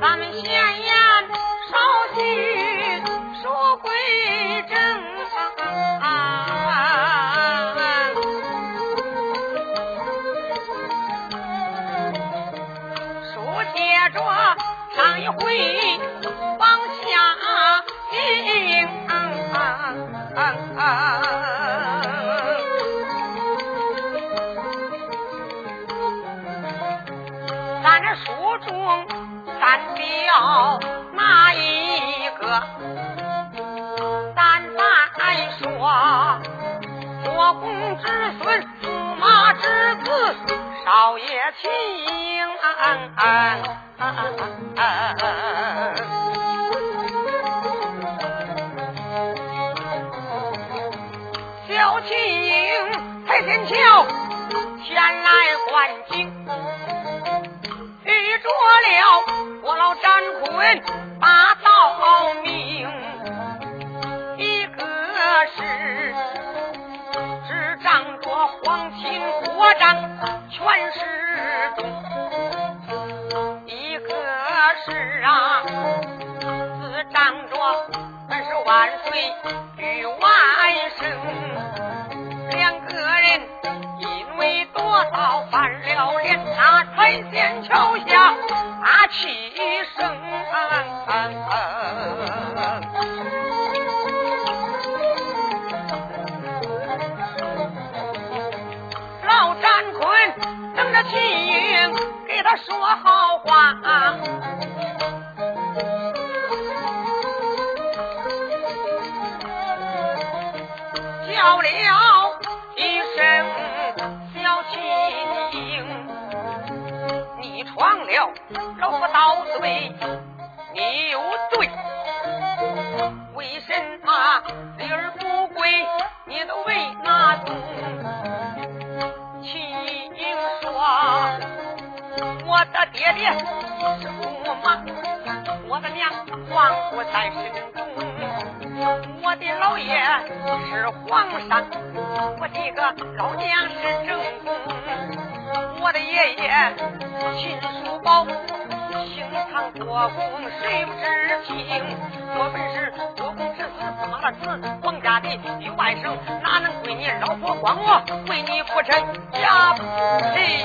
咱们闲言少叙，说归正。书接着上一回哪一个？咱再说国公之孙，驸马之子，少爷亲。在身中。我的老爷是皇上，我的个老娘是正宫。我的爷爷秦叔宝姓唐国公，谁不知情？我本是国公之子，驸马的子，皇家的与外甥，哪能归你老佛光我为你不臣呀？嘿，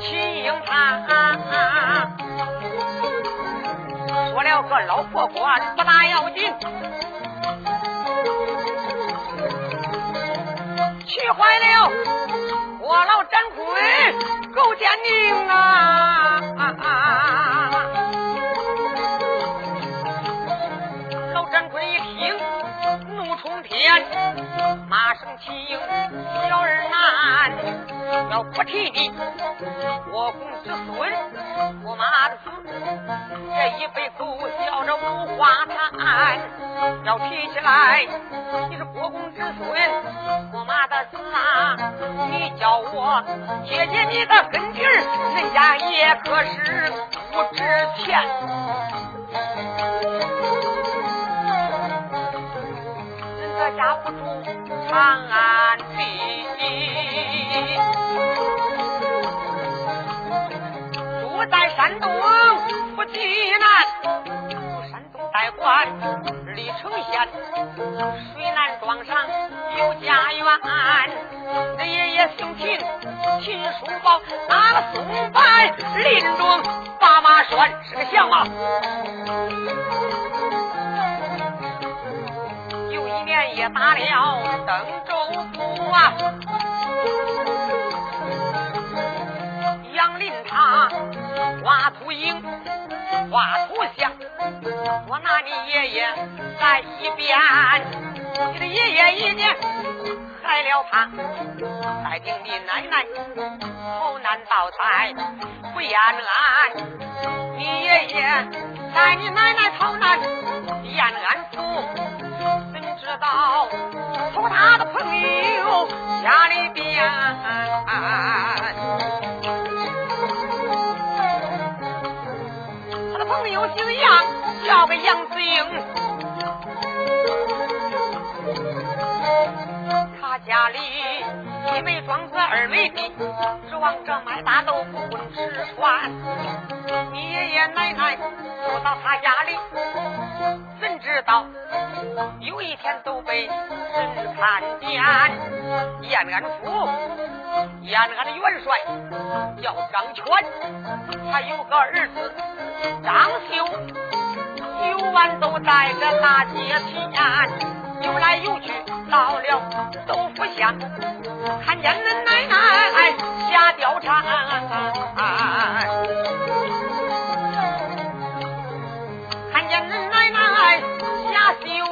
秦英他。说了个老婆官不大要紧，气坏了我老詹坤狗奸佞啊！老詹坤一听怒冲天，骂声秦英小儿男，要不提你国公之孙，我马的子。这一辈子笑着无话谈，要提起来，你是国公之孙，我马的子啊！你叫我姐姐你的跟弟儿，人家也可是长安地，住在山东。不济南，山东代管历城县，水南庄上有家园。那爷爷姓秦，秦叔宝，那个松柏林中把马拴，是个相貌。一年也打了登州府啊，杨林他挖土营。画图像，我拿你爷爷？在一边，你的爷爷？一年害了他，再听你奶奶逃难倒灾不延安，你爷爷？带你奶奶逃难延安府，道从他的朋友家里边？朋友姓杨，叫个杨子英。他家里一枚庄子二枚地，指望着卖大豆腐混吃穿。你爷爷奶奶住到他家里，怎知道有一天都被人看见？延安府，延安的元帅叫张全，他有个儿子张秀，游玩都带着大街天。游来游去，到了豆腐乡，看见恁奶奶下貂蝉，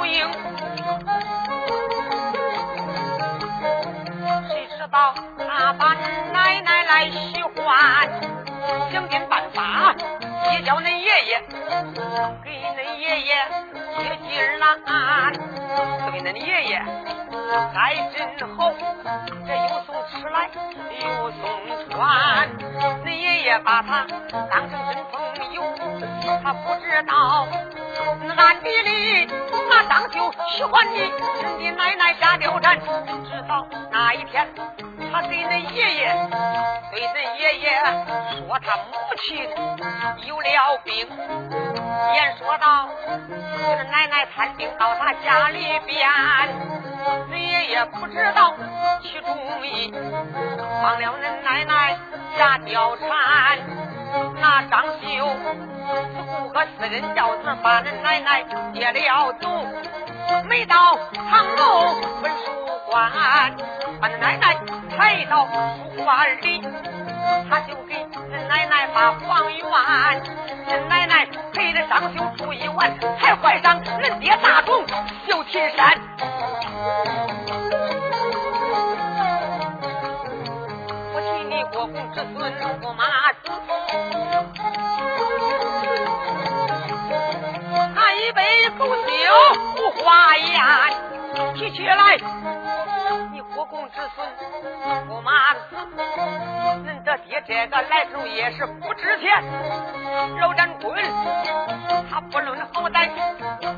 下秀英，谁知道他把奶奶来喜欢，想尽办法也叫恁爷爷，给恁爷爷接劲儿啦。对恁爷爷还真好，这又送吃来又送穿，恁爷爷把他当成真，他不知道暗地里那张秀喜欢你，人的奶奶下貂蝉，直到那一天，他对恁爷爷对恁爷爷说他母亲有了病，言说道。是奶奶探病到他家里边，恁爷爷不知道起主意，放了恁奶奶下貂蝉。那张秀雇个私人轿子把恁奶奶接了走，没到堂楼文书馆，把恁奶奶抬到书馆里，他就给恁奶奶把房源，恁奶奶陪着张秀住一晚。怀上恁爹大宠绣琴山，我替你国公之孙驸马狗酒无花言，提起来，你国公之孙驸马子，恁的爹这个来头也是不值钱，老战棍。他不论好歹，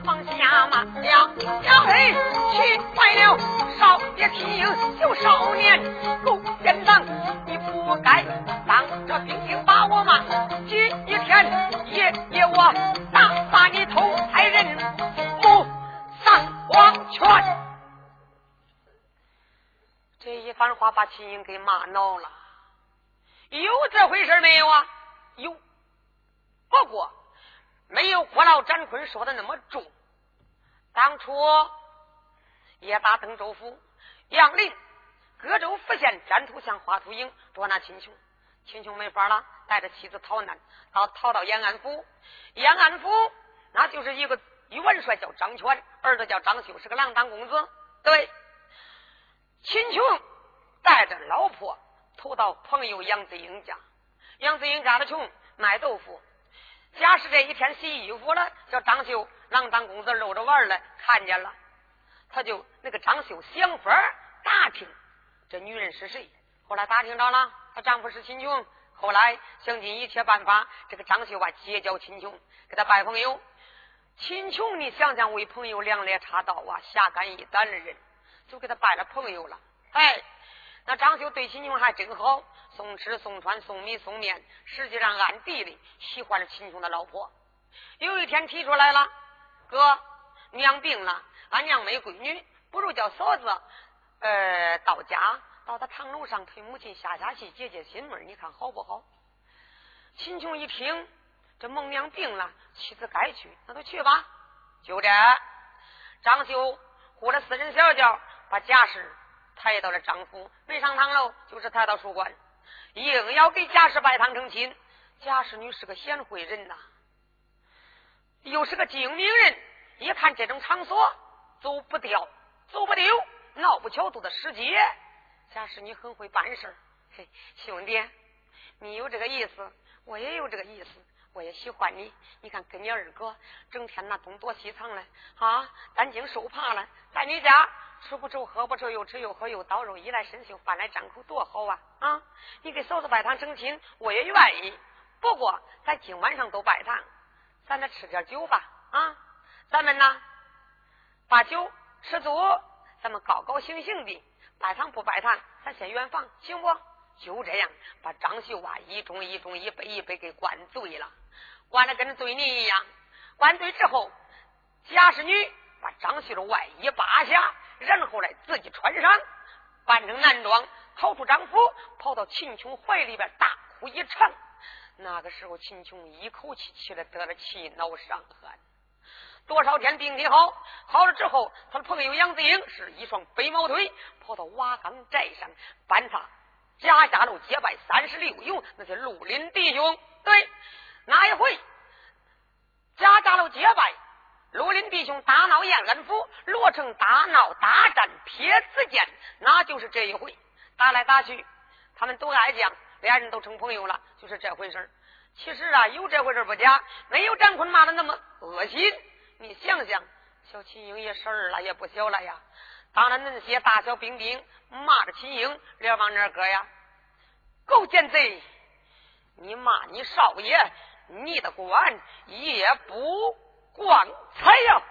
放下马，呀呀嘿，气坏了少爷听有少年，狗奸党，你不该当着兵丁把我骂，今天爷爷我黄泉。这一番话把秦英给骂恼了，有这回事没有啊？有，不过。没有郭老展坤说的那么重。当初也打登州府，杨林各州府县占土乡花土营捉拿秦琼，秦琼没法了，带着妻子逃难，到逃到延安府。延安府那就是一个元帅叫张全，儿子叫张秀，是个锒铛公子。对，秦琼带着老婆投到朋友杨子英家，杨子英家的穷，卖豆腐。假使这一天洗衣服了，叫张秀郎当公子搂着玩了，看见了，他就那个张秀想法打听这女人是谁。后来打听着了，她丈夫是秦琼。后来想尽一切办法，这个张秀啊结交秦琼，给他拜朋友。秦琼，你想想为朋友两肋插刀啊，侠肝义胆的人，就给他拜了朋友了。哎，那张秀对秦琼还真好。送吃送穿送米送面，实际上暗地里喜欢着秦琼的老婆。有一天提出来了，哥娘病了，俺娘没闺女，不如叫嫂子呃到家到他堂楼上陪母亲下下戏，解解心闷，你看好不好？秦琼一听这孟娘病了，妻子该去，那就去吧。就这，张秀雇了私人小轿，把贾氏抬到了张府，没上堂喽，就是抬到书馆。硬要给贾氏拜堂成亲，贾氏女是个贤惠人呐，又是个精明人，一看这种场所走不掉，走不丢，闹不巧都的时节，贾氏女很会办事嘿，兄弟，你有这个意思，我也有这个意思，我也喜欢你。你看跟你二哥整天那东躲西藏的啊，担惊受怕了，在你家。吃不愁，喝不愁，又吃又喝又倒肉，衣来伸袖，饭来张口，多好啊！啊，你给嫂子拜堂成亲，我也愿意。不过咱今晚上都拜堂，咱得吃点酒吧啊！咱们呢，把酒吃足，咱们高高兴兴的拜堂不拜堂，咱先圆房，行不？就这样，把张秀啊一盅一盅、一杯一杯给灌醉了，灌的跟醉泥一样。灌醉之后，贾氏女把张旭的外衣扒下，然后来自己穿上，扮成男装，逃出张府，跑到秦琼怀里边大哭一场。那个时候，秦琼一口气气的得了气脑伤寒。多少天病体好，好了之后，他的朋友杨子英是一双飞毛腿，跑到瓦岗寨上搬他贾家路结拜三十六勇，那些绿林弟兄。对，那一回贾家路结拜，绿林弟兄安府，罗成大闹大战撇子剑，那就是这一回打来打去，他们都爱将，俩人都成朋友了，就是这回事其实啊，有这回事不假，没有张坤骂的那么恶心。你想想，小秦英也十二了，也不小了呀。当然，那些大小兵丁骂着秦英，脸往哪搁呀？狗奸贼！你骂你少爷，你的官也不光彩呀。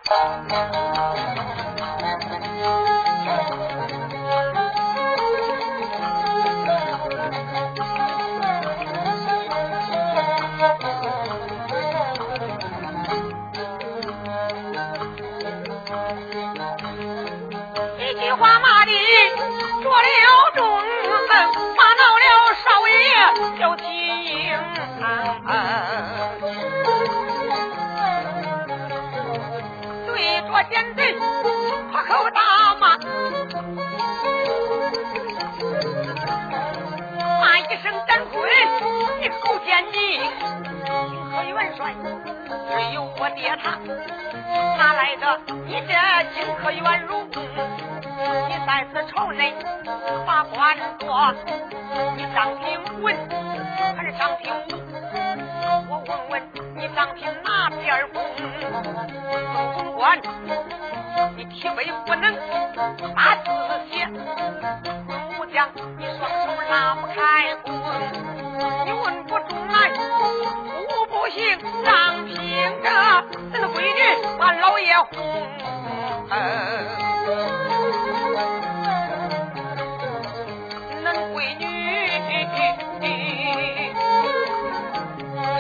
滚，你狗奸你，荆轲元帅，只有我爹他，哪来的你这荆轲元如？你在此朝内把官做，你张平文还是张平武？我问问你张平哪边公？公官，你岂非不能把字写？武将，你你双手拉不开，你问不中来，我不行，张平这。恁闺女把老爷哄，恁闺女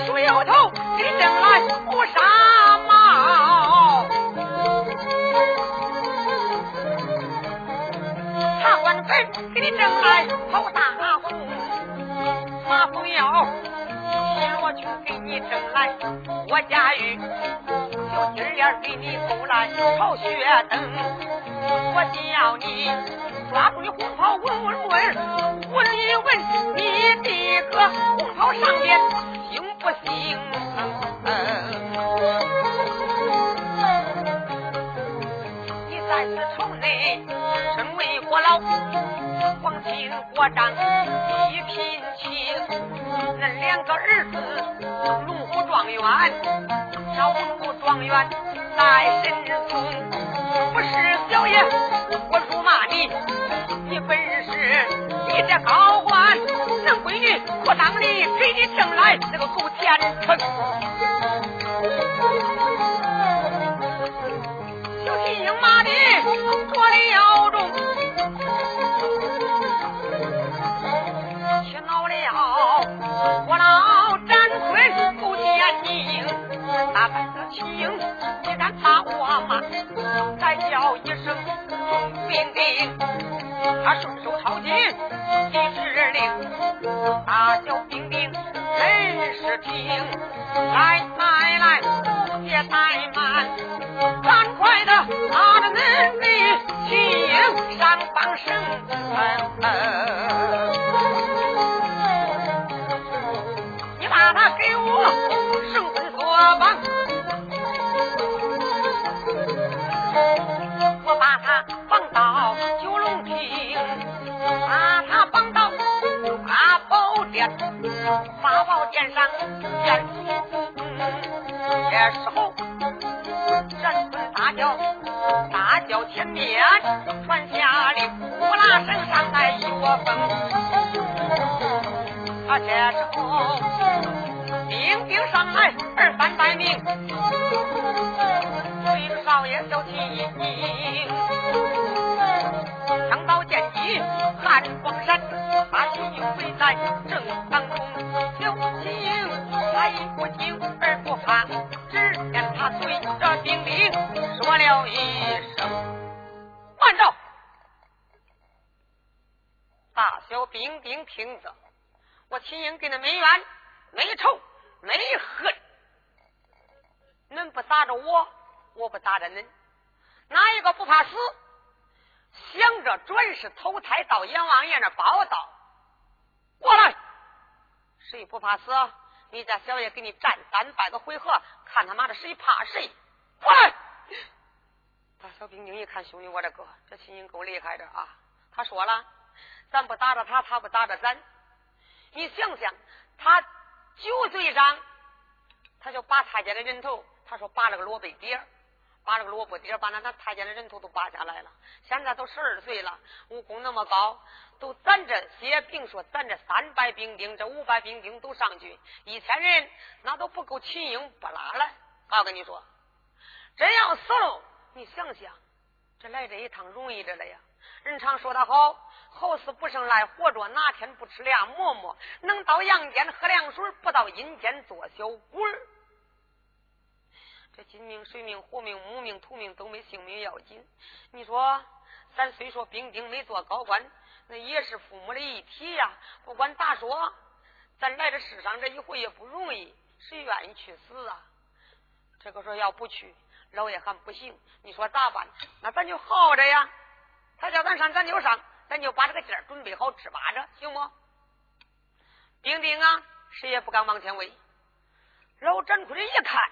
梳油头茶馆粉给你挣来泡大红，马蜂药西罗裙给你挣来我家玉。今儿给你偷来朝雪灯，我叫你抓住你红袍闻闻闻，闻一闻你的个红袍上边行不行？我长一品亲，那两个儿子龙虎状元，小。状元在身中，不是小爷我辱骂你，你本事，你这高官，能闺女不当的给你挣来那个狗钱。小心英骂的我的腰我老张坤狗奸佞，大胆。情，你敢打我吗？再叫一声众兵丁，他顺手抄起一指令，大小兵丁真是听，来来来，别怠慢，赶快的拿着恁的情上绑绳。殿上见主，这时候人尊大叫，大叫前面传下令，呼啦声上来一窝蜂。啊，这时候兵兵上来二三百名，领少爷小旗，枪刀剑戟里汉光山，把秦英围在正当中。小秦英他不惊而不怕，只见他对着兵丁说了一声：“慢着！”大小兵丁听着，我秦英跟他没冤、没仇、没恨，恁不打着我，我不打着恁，哪一个不怕死？想着转世投胎到阎王爷那报道，过来，谁不怕死？你家小爷给你战三百个回合，看他妈的谁怕谁！过来！大小兵丁一看，兄弟，我这哥这秦英够厉害的啊！他说了，咱不打着他，他不打着咱。你想想，他九岁长，他就拔他家的人头，他说拔了个萝卜底。把这个萝卜底把那那太监的人头都拔下来了。现在都十二岁了，武功那么高，都咱这些，别说咱这三百兵丁，这五百兵丁都上去，一千人那都不够秦英不拉了。我跟你说，真要死了，你想想，这来这一趟容易着了呀。人常说的好，好死不胜赖活着，哪天不吃俩馍馍？能到阳间喝凉水，不到阴间做小鬼儿。金命、水命、火命、木命、土命都没性命要紧。你说，咱虽说兵丁没做高官，那也是父母的一体呀。不管咋说，咱来这世上这一回也不容易，谁愿意去死啊？这个说要不去，老爷还不行。你说咋办？那咱就耗着呀。他叫咱上，咱就上，咱就把这个劲儿准备好，支把着，行不？兵丁啊，谁也不敢往前围。老展坤一看。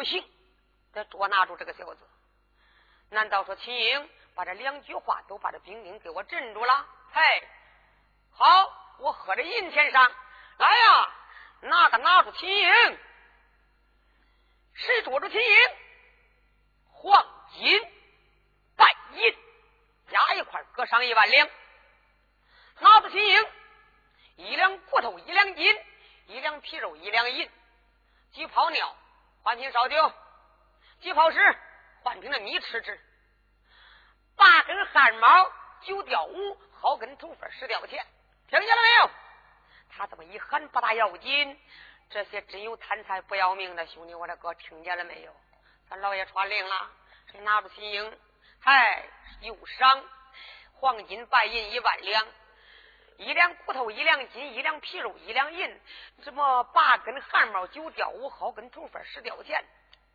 不行，得捉拿住这个小子。难道说秦英把这两句话都把这兵丁给我镇住了？嘿，好，我喝着银钱上来呀！哪个拿住秦英？谁捉住秦英？黄金、白银加一块，各上一万两。拿住秦英，一两骨头一两金，一两皮肉一两银，几泡尿。换瓶烧酒，几泡屎，换瓶的米吃吃。八根汗毛，九吊五，好根头发十吊钱。听见了没有？他这么一喊，不大要紧。这些真有贪财不要命的兄弟，我的哥，听见了没有？咱老爷传令了，谁拿住秦英，嗨，有赏黄金白银一万两。一两骨头，一两金，一两皮肉，一两银，什么八根汗毛，九吊五好根头发，十吊钱，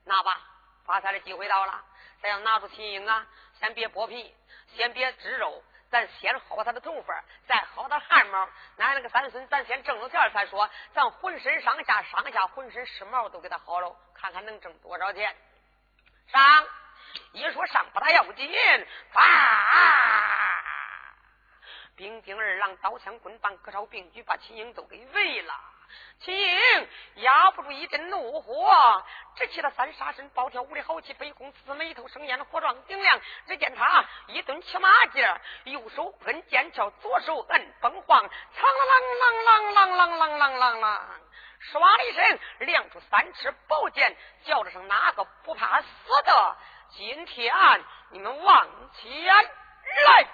拿吧，发财的机会到了。咱要拿出秦英啊，先别剥皮，先别织肉，咱先薅他的头发，再薅他汗毛。俺那个三孙，咱先挣了钱再说。咱浑身上下，上下浑身湿毛都给他薅了，看看能挣多少钱。上，一说上不大要紧，啊！兵丁二郎刀枪棍棒各朝并举，把秦英都给围了。秦英压不住一阵怒火，直起了三杀身，暴跳五里豪气，飞空刺眉头生烟，火壮顶亮。只见他一顿骑马劲，右手摁剑鞘，左手摁崩簧，苍啷啷啷啷啷啷啷啷啷，唰的一声亮出三尺宝剑，叫着声哪个不怕死的？今天你们往前来。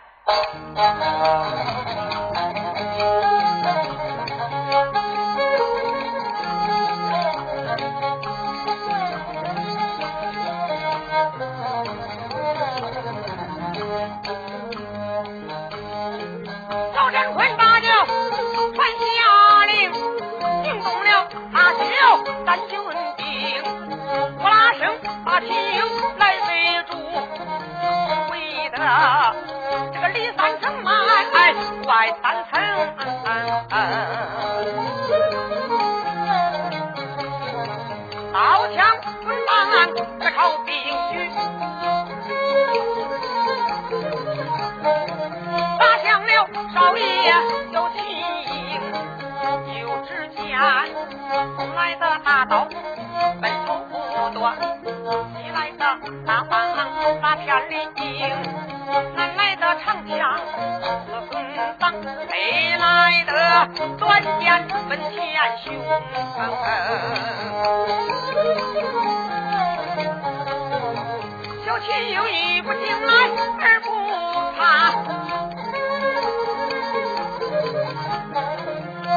亲有一不听来而不怕。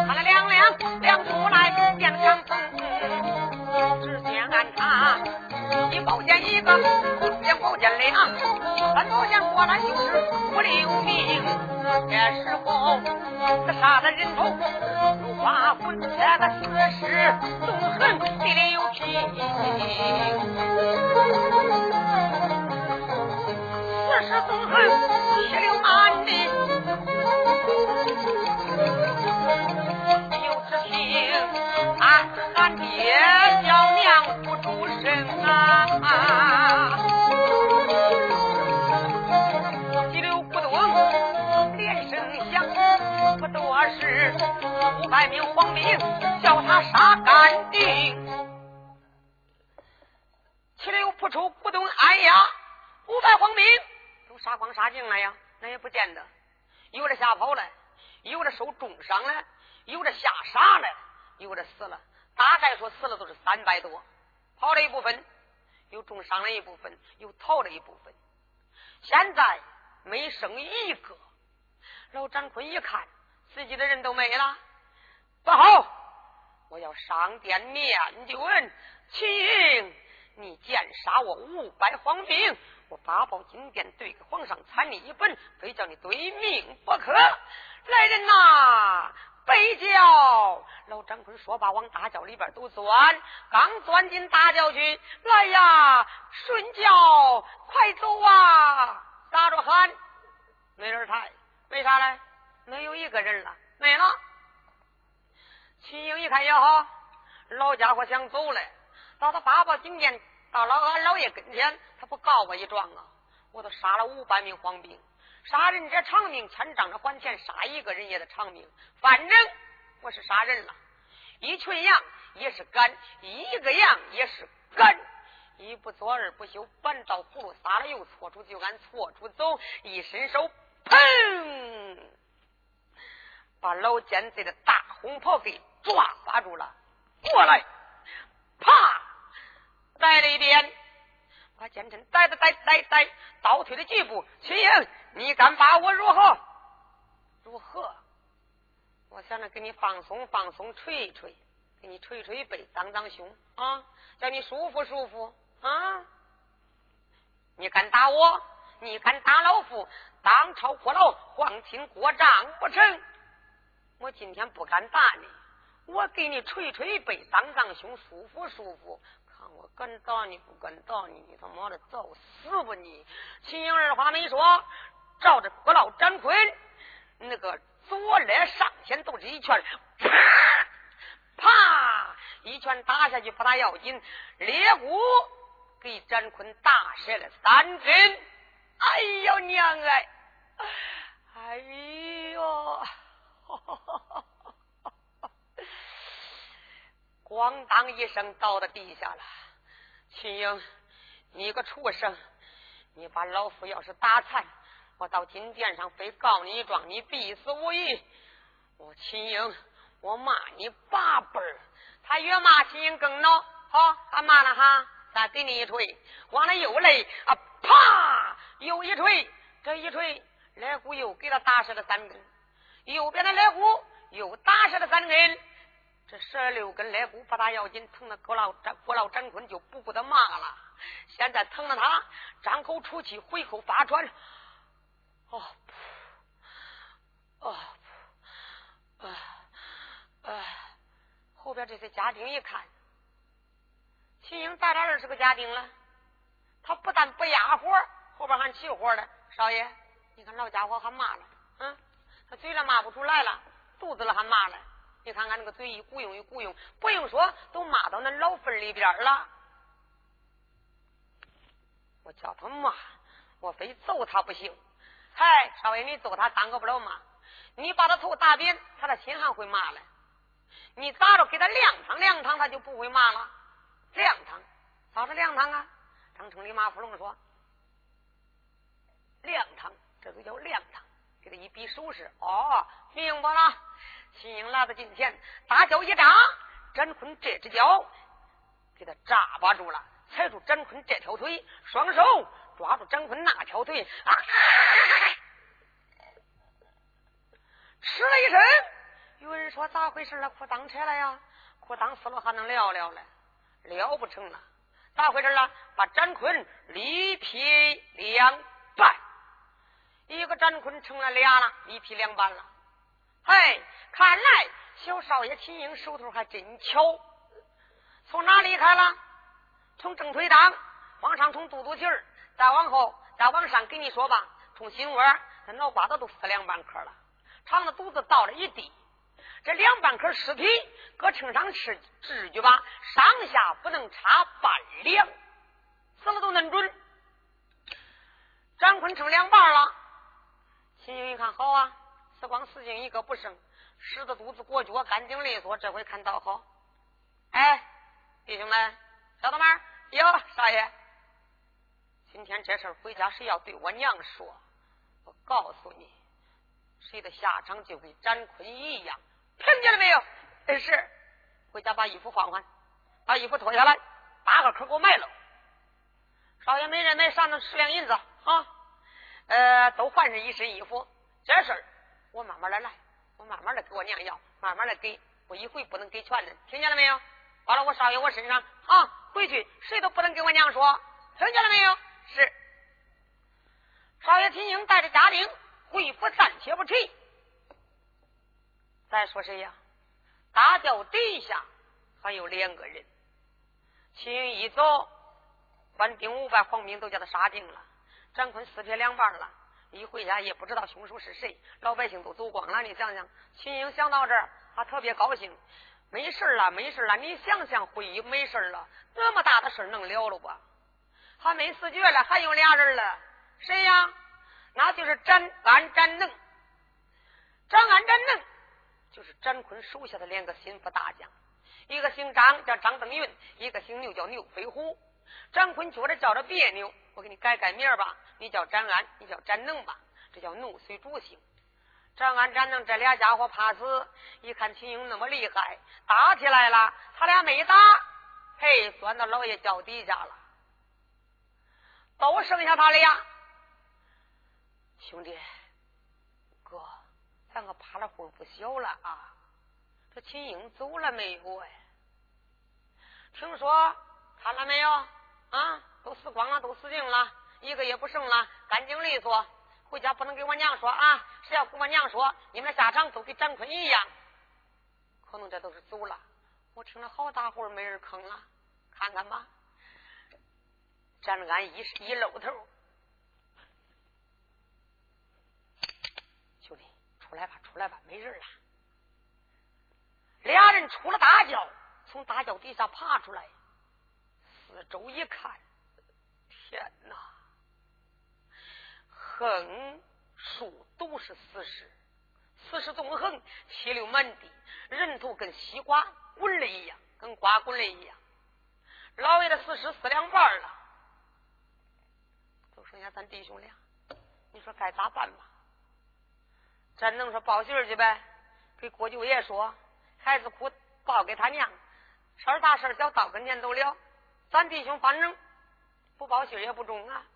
他来两两出来两枪风，只见俺他一宝剑一个，两宝剑两，俺宝剑过来就是不留命。这时候他杀的人头，如花魂，这个死纵横地里平。平，死尸纵横血流满地。俺爹叫娘不出声啊！急流咕咚连声响，不多时五百名皇兵叫他杀干净。气流扑出咕咚，哎呀，五百黄兵杀光杀净了呀？那也不见得，有的吓跑了，有的受重伤了，有的吓傻了。有的死了，大概说死了都是三百多，跑了一部分，有重伤了一部分，有逃了一部分。现在没剩一个。老张坤一看，自己的人都没了，不好！我要上殿面就问秦英，你奸杀我五百皇兵，我八宝金殿对给皇上参你一本，非叫你对命不可。来人呐！北叫老张坤说罢，往大轿里边都钻。刚钻进大轿去，来呀，顺轿，快走啊！打着喊，没人抬，为啥嘞？没有一个人了，没了。秦英一看也好，老家伙想走嘞，到他爸爸今天，到了俺老爷跟前，他不告我一状啊？我都杀了五百名皇兵。杀人者偿命，千丈者还钱。杀一个人也得偿命，反正我是杀人了。一群羊也是干，一个羊也是干。一不做二不休，反照葫芦撒了油，错出就按错出走。一伸手，砰，把老奸贼的大红袍给抓抓住了。过来，来了一鞭。把奸臣逮的逮逮逮，倒退了几步。秦英，你敢把我如何？如何？我想着给你放松放松，捶一捶，给你捶捶背，当当胸啊，叫你舒服舒服啊。你敢打我？你敢打老夫？当朝过牢，皇亲国丈不成？我今天不敢打你，我给你捶捶背，当当胸，舒服舒服。敢打你，不敢打你，你他妈的找死吧你！秦英二话没说，照着郭老张坤那个左肋上前都是一拳，啪啪一拳打下去不大要紧，肋骨给张坤打折了三针。哎呦娘哎！哎呦！咣当一声倒在地下了。秦英，你个畜生！你把老夫要是打残，我到金殿上非告你一状，你必死无疑。我秦英，我骂你八辈儿。他越骂秦英更恼，好，他骂了哈，再给你一锤，往那又来啊，啪，又一锤，这一锤，肋骨又给他打折了三根，右边的肋骨又打折了三根。这十六根肋骨不大要紧，疼的郭老张郭老张坤就不顾得骂了。现在疼的他张口出气，回口发喘。哦，噗，哦，啊，啊！后边这些家丁一看，秦英咋这二十个家丁了？他不但不压火，后边还起火了。少爷，你看老家伙还骂了，嗯，他嘴里骂不出来了，肚子了还骂了。你看看那个嘴一鼓用一鼓用，不用说都骂到那老坟里边了。我叫他骂，我非揍他不行。嗨，少爷，你揍他耽搁不了骂，你把他头打扁，他的心还会骂嘞。你咋着给他凉汤凉汤，他就不会骂了。凉汤，啥是凉汤啊？张城里马福龙说，凉汤，这就叫凉汤。给他一比手势，哦，明白了。秦英来到近前，大脚一扎，展坤这只脚给他扎巴住了，踩住展坤这条腿，双手抓住展坤那条腿，啊！吃了一声，有人说咋回事了？裤裆扯了呀？裤裆撕了还能聊聊嘞？聊不成了，咋回事了？把展坤力劈两半，一个展坤成了俩了，一劈两半了。嘿，看来小少爷秦英手头还真巧。从哪离开了？从正腿裆往上从肚肚脐儿，再往后再往上，给你说吧，从心窝这脑瓜子都撕两半颗了，肠子肚子倒了一地。这两半颗尸体搁秤上吃，至于吧？上下不能差半两，死了都恁准。张坤成两半了，秦英一看好啊，死光死劲一个不剩，使的肚子裹脚干净利索，这回看倒好。哎，弟兄们，小子们，哟少爷，今天这事回家谁要对我娘说，我告诉你，谁的下场就跟展坤一样。听见了没有？是，回家把衣服换换，把衣服脱下来，八个口给我卖了。少爷没人买啥能十两银子啊？呃，都换上一身衣服。这事儿我慢慢的来，我慢慢的给我娘要，慢慢的给，我一回不能给全的。听见了没有？完了，我少爷我身上啊，回去谁都不能给我娘说。听见了没有？是。少爷秦英带着家丁回府，暂且不提。再说谁呀？大轿底下还有两个人。秦英一走，官兵五百，黄兵都叫他杀定了。张坤撕撇两半了，一回家也不知道凶手是谁。老百姓都走光了，你想想，秦英想到这儿，他特别高兴。没事了，没事了，你想想，会没事了，这么大的事能了了不？还没死绝了，还有俩人了，谁呀？那就是展安、展能。张安、展能。就是展坤手下的两个心腹大将，一个姓张叫张登云，一个姓牛叫牛飞虎。展坤觉着叫着别扭，我给你改改名吧，你叫展安，你叫展能吧，这叫怒随主姓。展安、展能这俩家伙怕死，一看秦英那么厉害，打起来了，他俩没打，嘿，钻到老爷脚底下了，都剩下他俩，兄弟。哥咱可怕了会不小了啊！这秦英走了没有哎？听说看了没有啊？都死光了，都死净了，一个也不剩了，干净利索。回家不能跟我娘说啊！谁要跟我娘说，你们的下场都跟展坤一样。可能这都是走了。我听了好大会儿没人吭了，看看吧。站着，俺一一露头。兄弟出来吧，出来吧，没人了。俩人出了大轿，从大轿底下爬出来，四周一看，天哪！横竖都是死尸，死尸纵横，血流满地，人头跟西瓜滚了一样，跟瓜滚了一样。老爷的死尸撕两半了，就剩下咱弟兄俩，你说该咋办吧？咱能说报信去呗？给郭舅爷说，孩子哭报给他娘，事儿大事儿小到跟前都了。咱弟兄反正不报信也不中啊。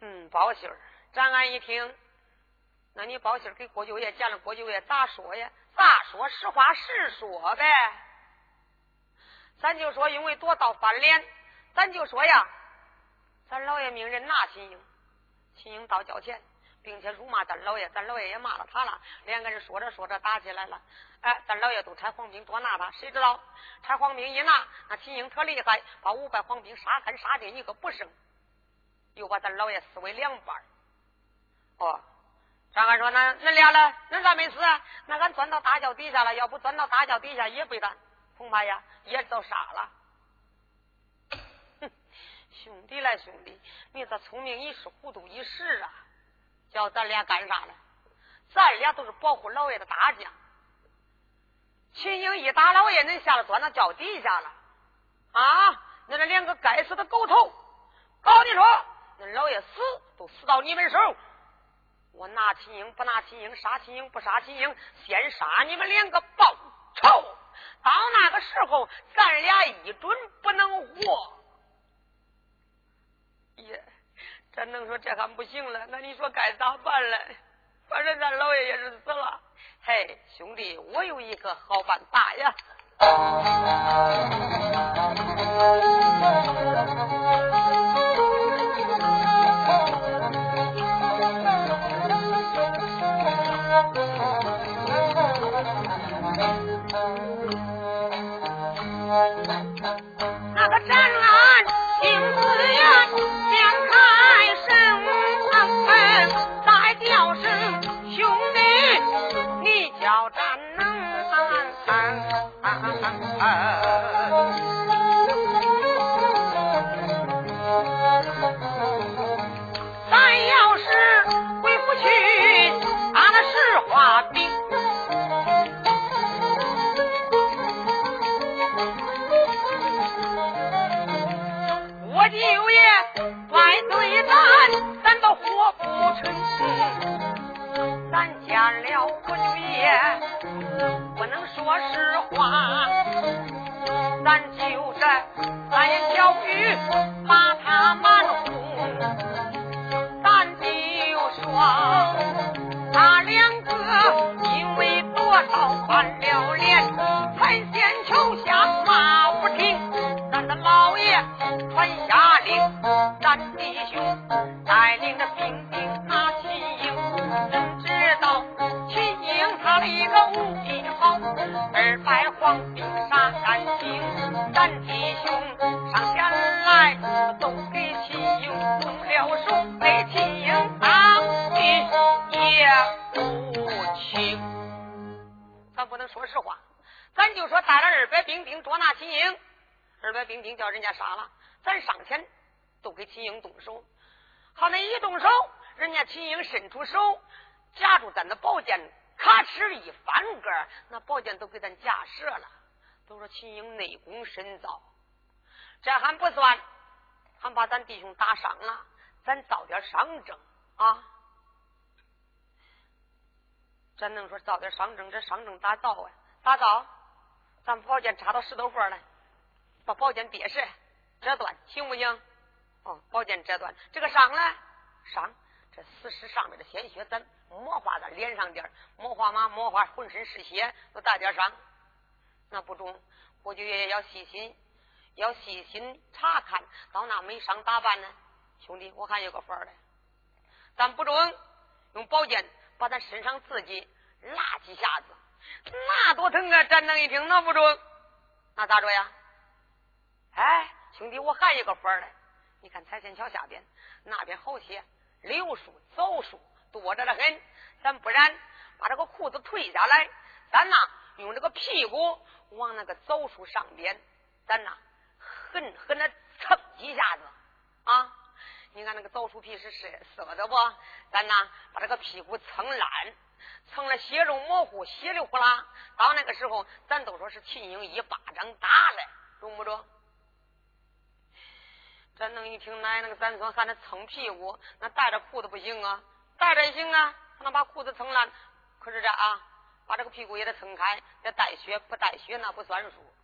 嗯，报信儿。咱俺一听，那你报信给郭九爷见了，郭九爷咋说呀？咋说？实话实说呗。咱就说因为夺道翻脸，咱就说呀，咱老爷命人拿秦英，秦英到交钱。并且辱骂咱老爷，咱老爷也骂了他了。两个人说着说着打起来了。哎，咱老爷都差黄兵多拿他，谁知道差黄兵一拿，那秦英特厉害，把五百黄兵杀干杀尽一个不剩，又把咱老爷撕为两半。哦，张安说：“那恁俩呢？恁咋没死啊？那俺钻到大轿底下了，要不钻到大轿底下也被他恐怕呀也遭杀了。”，兄弟来兄弟，你这聪明一时，糊涂一时啊！叫咱俩干啥呢？咱俩都是保护老爷的大将。秦英一打老爷，恁下了钻到轿底下了啊！那这两个该死的狗头，告你说，那老爷死都死到你们手。我拿秦英不拿秦英，杀秦英不杀秦英，先杀你们两个报仇。到那个时候，咱俩一准不能活。耶。咱能说这还不行了？那你说该咋办嘞？反正咱老爷也是死了。嘿，兄弟，我有一个好办法呀！俺弟兄上前来都给秦英动了手给秦英打的也不轻咱不能说实话咱就说带了二百兵丁捉拿秦英二百兵丁叫人家杀了咱上前都给秦英动手好那一动手人家秦英伸出手夹住咱的宝剑咔哧一翻个那宝剑都给咱夹折了都说秦英内功深造，这还不算，还把咱弟兄打伤了，咱造点伤症啊！咱能说造点伤症？这伤症咋造啊？咋造？咱宝剑插到石头缝来，把宝剑别实折断，行不行？哦，宝剑折断，这个伤呢？伤，这死尸上面的鲜血，咱抹化在脸上点抹化嘛，抹化浑身是血，都带点伤，那不中。我就也要细心，要细心查看，到那没伤打扮呢？兄弟，我还有个法儿嘞，咱不中用宝剑把咱身上自己拉几下子，那多疼啊！战能一听，那不中，那咋着呀？哎，兄弟，我还有个法儿嘞，你看彩仙桥下边那边好些柳树、枣树多着的很，咱不然把这个裤子退下来，咱呐用这个屁股。往那个枣树上边，咱呐狠狠的蹭几下子啊！你看那个枣树皮是是涩的不？咱呐把这个屁股蹭烂，蹭了血肉模糊，稀里呼啦。到那个时候，咱都说是秦英一巴掌打的，中不中？咱能一听奶那个咱说喊他蹭屁股，那带着裤子不行啊，带着行啊，还能把裤子蹭烂。可是这啊。把这个屁股也得撑开，这带血不带血那不算数。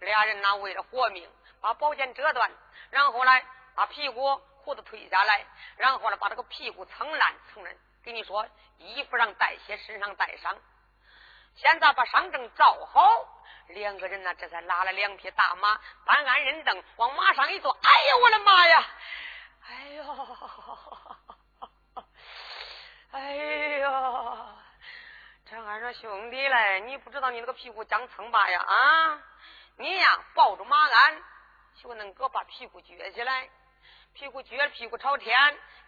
俩人呐为了活命，把宝剑折断，然后来把屁股裤子推下来，然后呢把这个屁股蹭烂，蹭烂。给你说，衣服上带血，身上带伤。现在把伤证照好，两个人呢这才拉了两匹大马，搬鞍认凳，往马上一坐。哎呀，我的妈呀！哎呦，哎呦！这俺说兄弟嘞，你不知道你那个屁股将蹭吧呀啊！你呀抱住马鞍，就能给我把屁股撅起来，屁股撅，屁股朝天，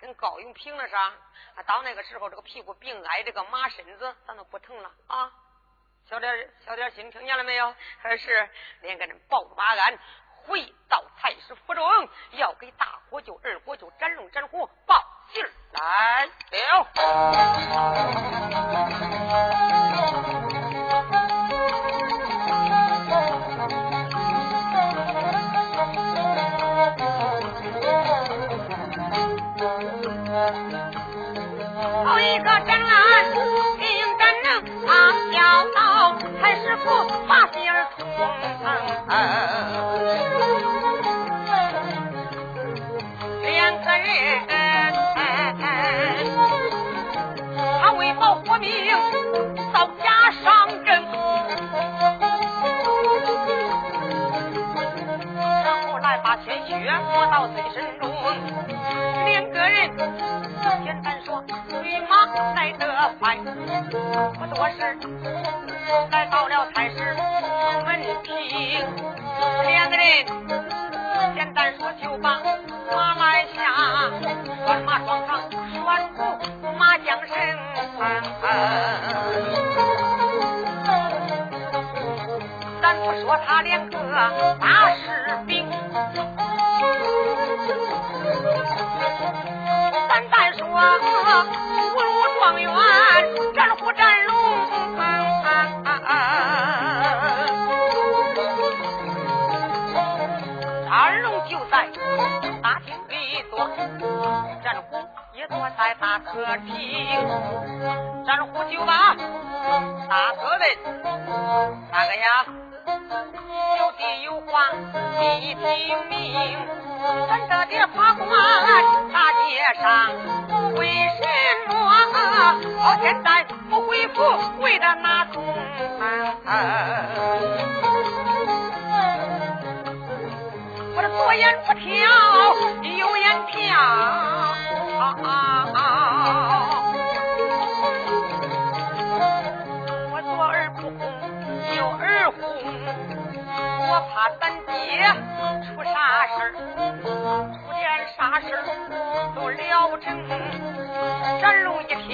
跟高勇平了上。啊到那个时候，这个屁股并挨这个马身子，咱都不疼了啊！小点小点心，听见了没有？还是两个人抱住马鞍，回到菜市府中，要给大伙舅、二伙舅展龙、展虎报信来了。师傅把心儿痛两个人他为保活命遭假伤人后来把鲜血抹到嘴唇中来得快，不多时来到了菜市门厅。两个人简单说就把马来下，拴马双上拴虎马缰绳。咱不说他两个大客厅。战虎就把大哥问：大哥呀，有地有话你听明，咱这的法官大街上。为什么到现在不回复？为了哪种？我的左眼不跳，右眼跳。我左耳不红，右耳红。我怕咱爹出啥事儿，出点啥事儿都了成。展龙一听，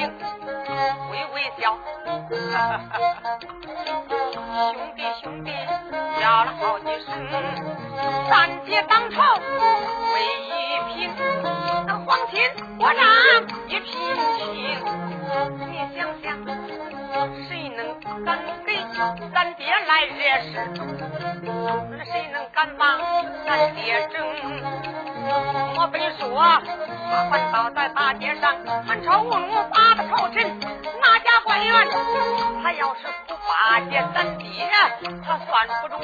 微微笑，兄弟兄弟叫了好几声，三姐当朝为一品，那皇亲国丈一品清，你想想，谁能敢给咱爹来惹事？谁能敢把咱爹整？莫非说他反倒在大街上满朝文武打的朝臣，哪家官员？他要是不巴结咱爹，他算不中。